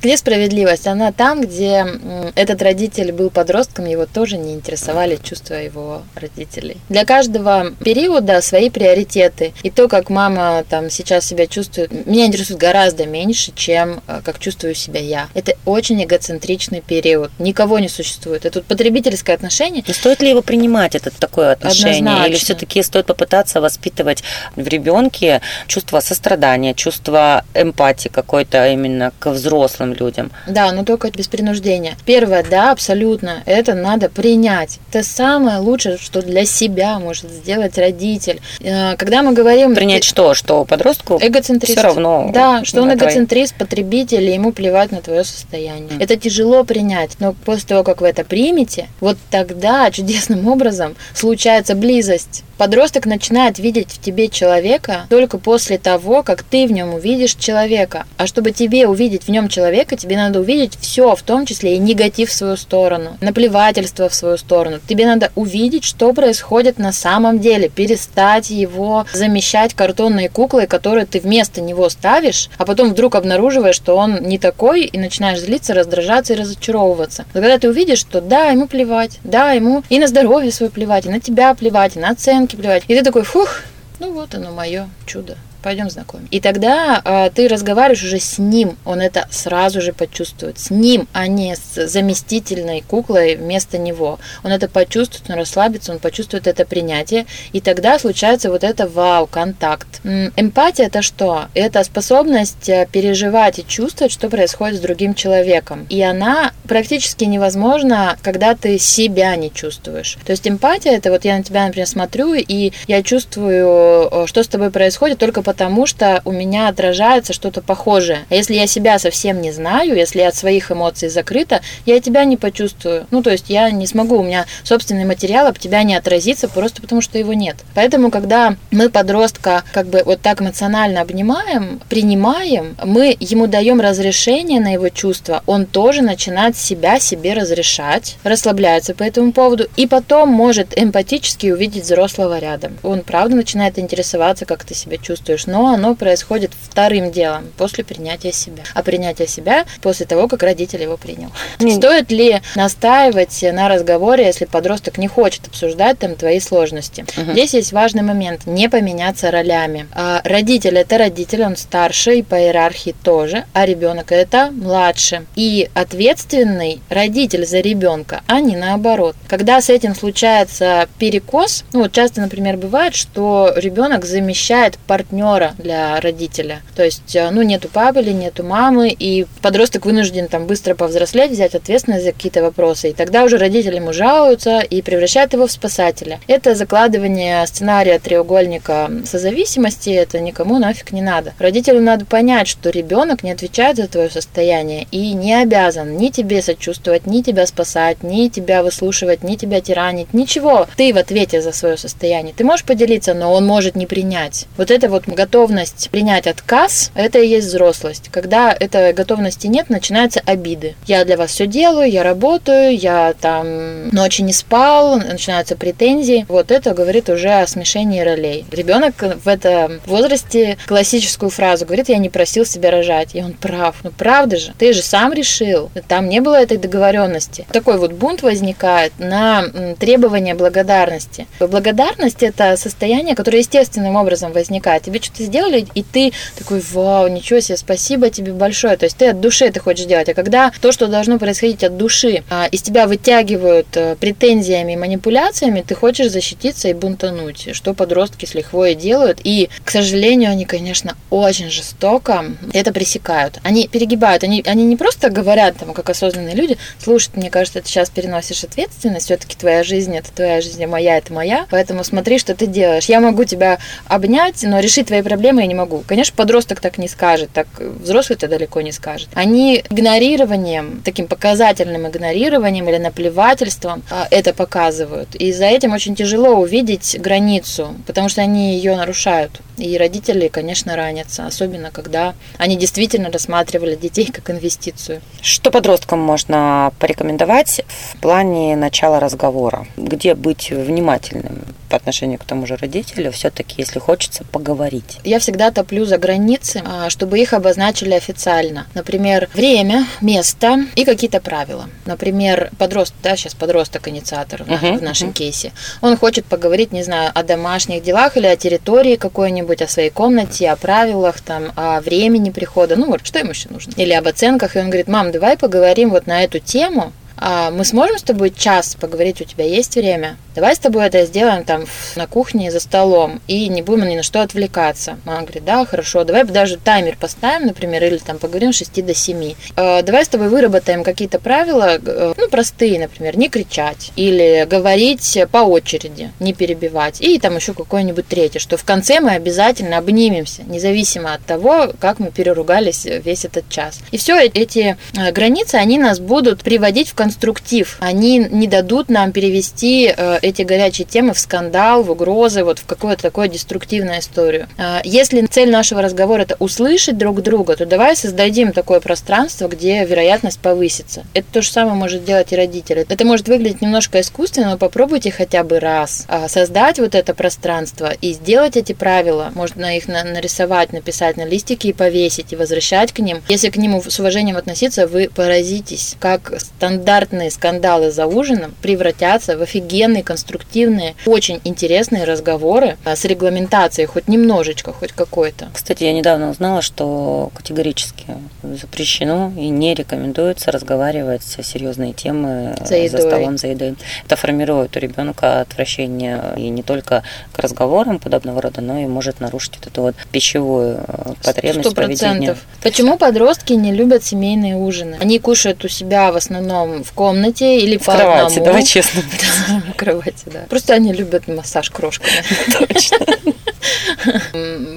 S5: Где справедливость? Она там, где этот родитель был подростком, его тоже не интересовали чувства его родителей. Для каждого периода свои приоритеты. И то, как мама там сейчас себя чувствует, меня интересует гораздо меньше, чем э, как чувствую себя я. Это очень эгоцентричный период. Никого не существует. Это потребительское отношение.
S4: Но стоит ли его принимать, это такое отношение? Однозначно. Или все-таки стоит попытаться воспитывать в ребенке чувство сострадания, чувство эмпатии какой-то именно к взрослым людям?
S5: Да, но только без принуждения. Первое, да, абсолютно. Это надо принять. Это самое лучшее, что для себя может сделать родитель. Э, когда мы говорим...
S4: Принять что? Что подростку
S5: эгоцентрист.
S4: все равно?
S5: Да, что он эгоцентрист, потребитель, и ему плевать на твое состояние. Mm. Это тяжело принять, но после того, как вы это примете, вот тогда чудесным образом случается близость Подросток начинает видеть в тебе человека только после того, как ты в нем увидишь человека. А чтобы тебе увидеть в нем человека, тебе надо увидеть все, в том числе и негатив в свою сторону, наплевательство в свою сторону. Тебе надо увидеть, что происходит на самом деле, перестать его замещать картонной куклой, которую ты вместо него ставишь, а потом вдруг обнаруживаешь, что он не такой, и начинаешь злиться, раздражаться и разочаровываться. Но когда ты увидишь, что да, ему плевать, да, ему и на здоровье свое плевать, и на тебя плевать, и на оценку, оценки плевать. И ты такой, фух, ну вот оно мое чудо пойдем знакомиться. И тогда э, ты разговариваешь уже с ним, он это сразу же почувствует. С ним, а не с заместительной куклой вместо него. Он это почувствует, он расслабится, он почувствует это принятие. И тогда случается вот это вау, контакт. Эмпатия это что? Это способность э, переживать и чувствовать, что происходит с другим человеком. И она практически невозможна, когда ты себя не чувствуешь. То есть эмпатия это вот я на тебя, например, смотрю, и я чувствую, э, что с тобой происходит только потому, потому что у меня отражается что-то похожее. А если я себя совсем не знаю, если я от своих эмоций закрыта, я тебя не почувствую. Ну, то есть я не смогу, у меня собственный материал об тебя не отразится просто потому, что его нет. Поэтому, когда мы подростка как бы вот так эмоционально обнимаем, принимаем, мы ему даем разрешение на его чувства, он тоже начинает себя себе разрешать, расслабляется по этому поводу, и потом может эмпатически увидеть взрослого рядом. Он правда начинает интересоваться, как ты себя чувствуешь, но оно происходит вторым делом, после принятия себя. А принятие себя после того, как родитель его принял. <laughs> Mm. Стоит ли настаивать на разговоре, если подросток не хочет обсуждать там твои сложности? Uh-huh. Здесь есть важный момент, не поменяться ролями. А родитель это родитель, он старше и по иерархии тоже, а ребенок это младше. И ответственный родитель за ребенка, а не наоборот. Когда с этим случается перекос, ну вот часто, например, бывает, что ребенок замещает партнера для родителя. То есть, э, ну, нету папы или нету мамы, и подросток вынужден там быстро повзрослеть, взять ответственность за какие-то вопросы. И тогда уже родители ему жалуются и превращают его в спасателя. Это закладывание сценария треугольника созависимости, это никому нафиг не надо. Родителю надо понять, что ребенок не отвечает за твое состояние и не обязан ни тебе сочувствовать, ни тебя спасать, ни тебя выслушивать, ни тебя тиранить, ничего. Ты в ответе за свое состояние. Ты можешь поделиться, но он может не принять. Вот эта вот готовность принять отказ, это и есть взрослость. Когда этой готовности нет, начинаются обиды. Я для вас все делаю, я работаю, я там ночи не спал, начинаются претензии. Вот это говорит уже о смешении ролей. Ребенок в этом возрасте классическую фразу говорит, я не просил себя рожать. И он прав. Ну правда же, ты же сам решил. Там не было этой договоренности. Такой вот бунт возникает на требование благодарности. Благодарность это состояние, которое естественным образом возникает. Тебе что-то сделали, и ты такой, вау, ничего себе, спасибо тебе большое. То есть ты от души это хочешь делать. А когда то, что должно происходить от души, а, из тебя вытягивают э, претензиями и манипуляциями, ты хочешь защититься и бунтануть, что подростки с лихвой делают. И, к сожалению, они, конечно, очень жестоко это пресекают. Они перегибают, они, они не просто говорят, там, как осознанные люди, слушай, мне кажется, ты сейчас переносишь ответственность, все-таки твоя жизнь это твоя жизнь, а моя это моя, поэтому смотри, что ты делаешь. Я могу тебя обнять, но решить твои проблемы я не могу. Конечно, подросток так не скажет, так взрослый это далеко не скажет. Они игнорированием, таким показательным игнорированием или наплевательством а, это показывают. И за этим очень тяжело увидеть границу, потому что они ее нарушают. И родители, конечно, ранятся, особенно когда они действительно рассматривали детей как инвестицию.
S4: Что подросткам можно порекомендовать в плане начала разговора? Где быть внимательным по отношению к тому же родителю, все-таки, если хочется поговорить?
S5: Я всегда топлю за границы, а, чтобы их обозначили официально. Например, время, место и какие-то правила. Например, подросток, да, сейчас подросток инициатор uh-huh, в нашем uh-huh. кейсе. Он хочет поговорить, не знаю, о домашних делах или о территории какой-нибудь, о своей комнате, о правилах, там, о времени прихода. Ну, вот что ему еще нужно? Или об оценках. И он говорит, мам, давай поговорим вот на эту тему, мы сможем с тобой час поговорить, у тебя есть время? Давай с тобой это сделаем там на кухне за столом и не будем ни на что отвлекаться. Мама говорит, да, хорошо, давай даже таймер поставим, например, или там поговорим с 6 до 7. Э, давай с тобой выработаем какие-то правила, э, ну, простые, например, не кричать или говорить по очереди, не перебивать. И там еще какое-нибудь третье, что в конце мы обязательно обнимемся, независимо от того, как мы переругались весь этот час. И все эти э, границы, они нас будут приводить в конструктив. Они не дадут нам перевести э, эти горячие темы в скандал, в угрозы, вот в какую-то такую деструктивную историю. А, если цель нашего разговора это услышать друг друга, то давай создадим такое пространство, где вероятность повысится. Это то же самое может делать и родители. Это может выглядеть немножко искусственно, но попробуйте хотя бы раз а, создать вот это пространство и сделать эти правила. Можно их нарисовать, написать на листике и повесить, и возвращать к ним. Если к ним с уважением относиться, вы поразитесь, как стандарт стандартные скандалы за ужином превратятся в офигенные, конструктивные, очень интересные разговоры а, с регламентацией хоть немножечко, хоть какой-то.
S4: Кстати, я недавно узнала, что категорически запрещено и не рекомендуется разговаривать серьезные темы за, за столом за едой. Это формирует у ребенка отвращение и не только к разговорам подобного рода, но и может нарушить вот эту вот пищевую э, потребность 100%. проведения.
S5: Почему подростки не любят семейные ужины? Они кушают у себя в основном в комнате или в по
S4: кровати,
S5: одному.
S4: давай честно. <laughs>
S5: В кровати, да. Просто они любят массаж крошками. <laughs> Точно.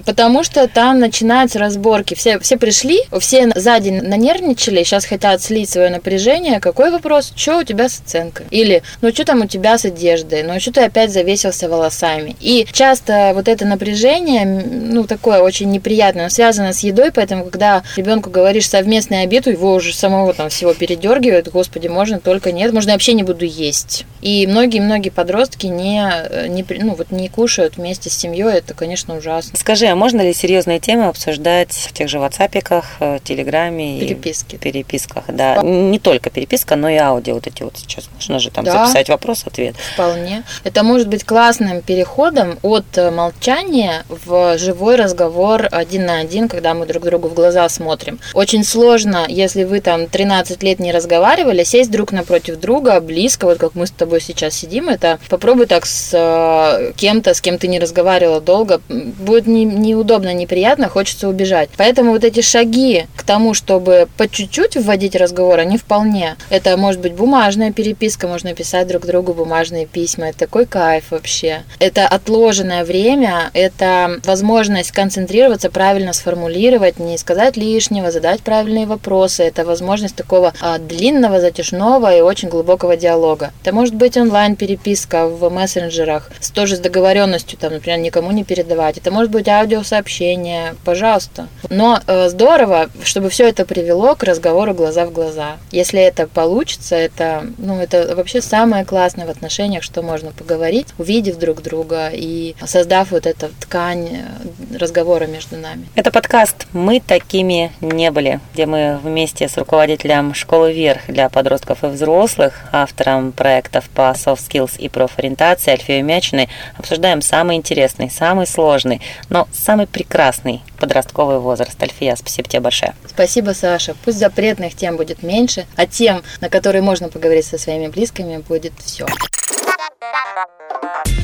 S5: Потому что там начинаются разборки. Все, все пришли, все за день нанервничали, сейчас хотят слить свое напряжение. Какой вопрос? Что у тебя с оценкой? Или, ну что там у тебя с одеждой? Ну что ты опять завесился волосами? И часто вот это напряжение, ну такое очень неприятное, связано с едой, поэтому когда ребенку говоришь совместный обед, его уже самого там всего передергивает, господи, можно только нет, можно вообще не буду есть. И многие-многие подростки не, не, ну, вот не кушают вместе с семьей, это, конечно, ужасно.
S4: Скажи, а можно ли серьезные темы обсуждать в тех же WhatsApp, э, Телеграме?
S5: Переписки.
S4: И переписках, да. Не только переписка, но и аудио вот эти вот сейчас. Можно же там да, записать вопрос-ответ.
S5: Вполне. Это может быть классным переходом от э, молчания в живой разговор один на один, когда мы друг другу в глаза смотрим. Очень сложно, если вы там 13 лет не разговаривали, сесть друг напротив друга, близко, вот как мы с тобой сейчас сидим, это попробуй так с э, кем-то, с кем ты не разговаривала долго, будет не, неудобно, неприятно, хочется убежать. Поэтому вот эти шаги к тому, чтобы по чуть-чуть вводить разговор, они вполне. Это может быть бумажная переписка, можно писать друг другу бумажные письма. Это такой кайф вообще. Это отложенное время, это возможность концентрироваться, правильно сформулировать, не сказать лишнего, задать правильные вопросы. Это возможность такого а, длинного, затяжного и очень глубокого диалога. Это может быть онлайн-переписка в мессенджерах, с тоже с договоренностью, там, например, никому не передавать. Это может быть аудиосообщение, пожалуйста. Но э, здорово, чтобы все это привело к разговору глаза в глаза. Если это получится, это, ну, это вообще самое классное в отношениях, что можно поговорить, увидев друг друга и создав вот эту ткань э, разговора между нами.
S4: Это подкаст «Мы такими не были», где мы вместе с руководителем школы «Вверх» для подростков и взрослых, автором проектов по soft skills и профориентации Альфией Мячиной обсуждаем самый интересный, самый сложный, но самый прекрасный подростковый возраст. Альфия, спасибо тебе большое.
S5: Спасибо, Саша. Пусть запретных тем будет меньше, а тем, на которые можно поговорить со своими близкими, будет все.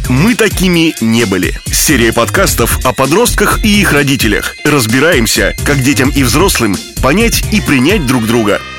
S1: Мы такими не были. Серия подкастов о подростках и их родителях. Разбираемся, как детям и взрослым понять и принять друг друга –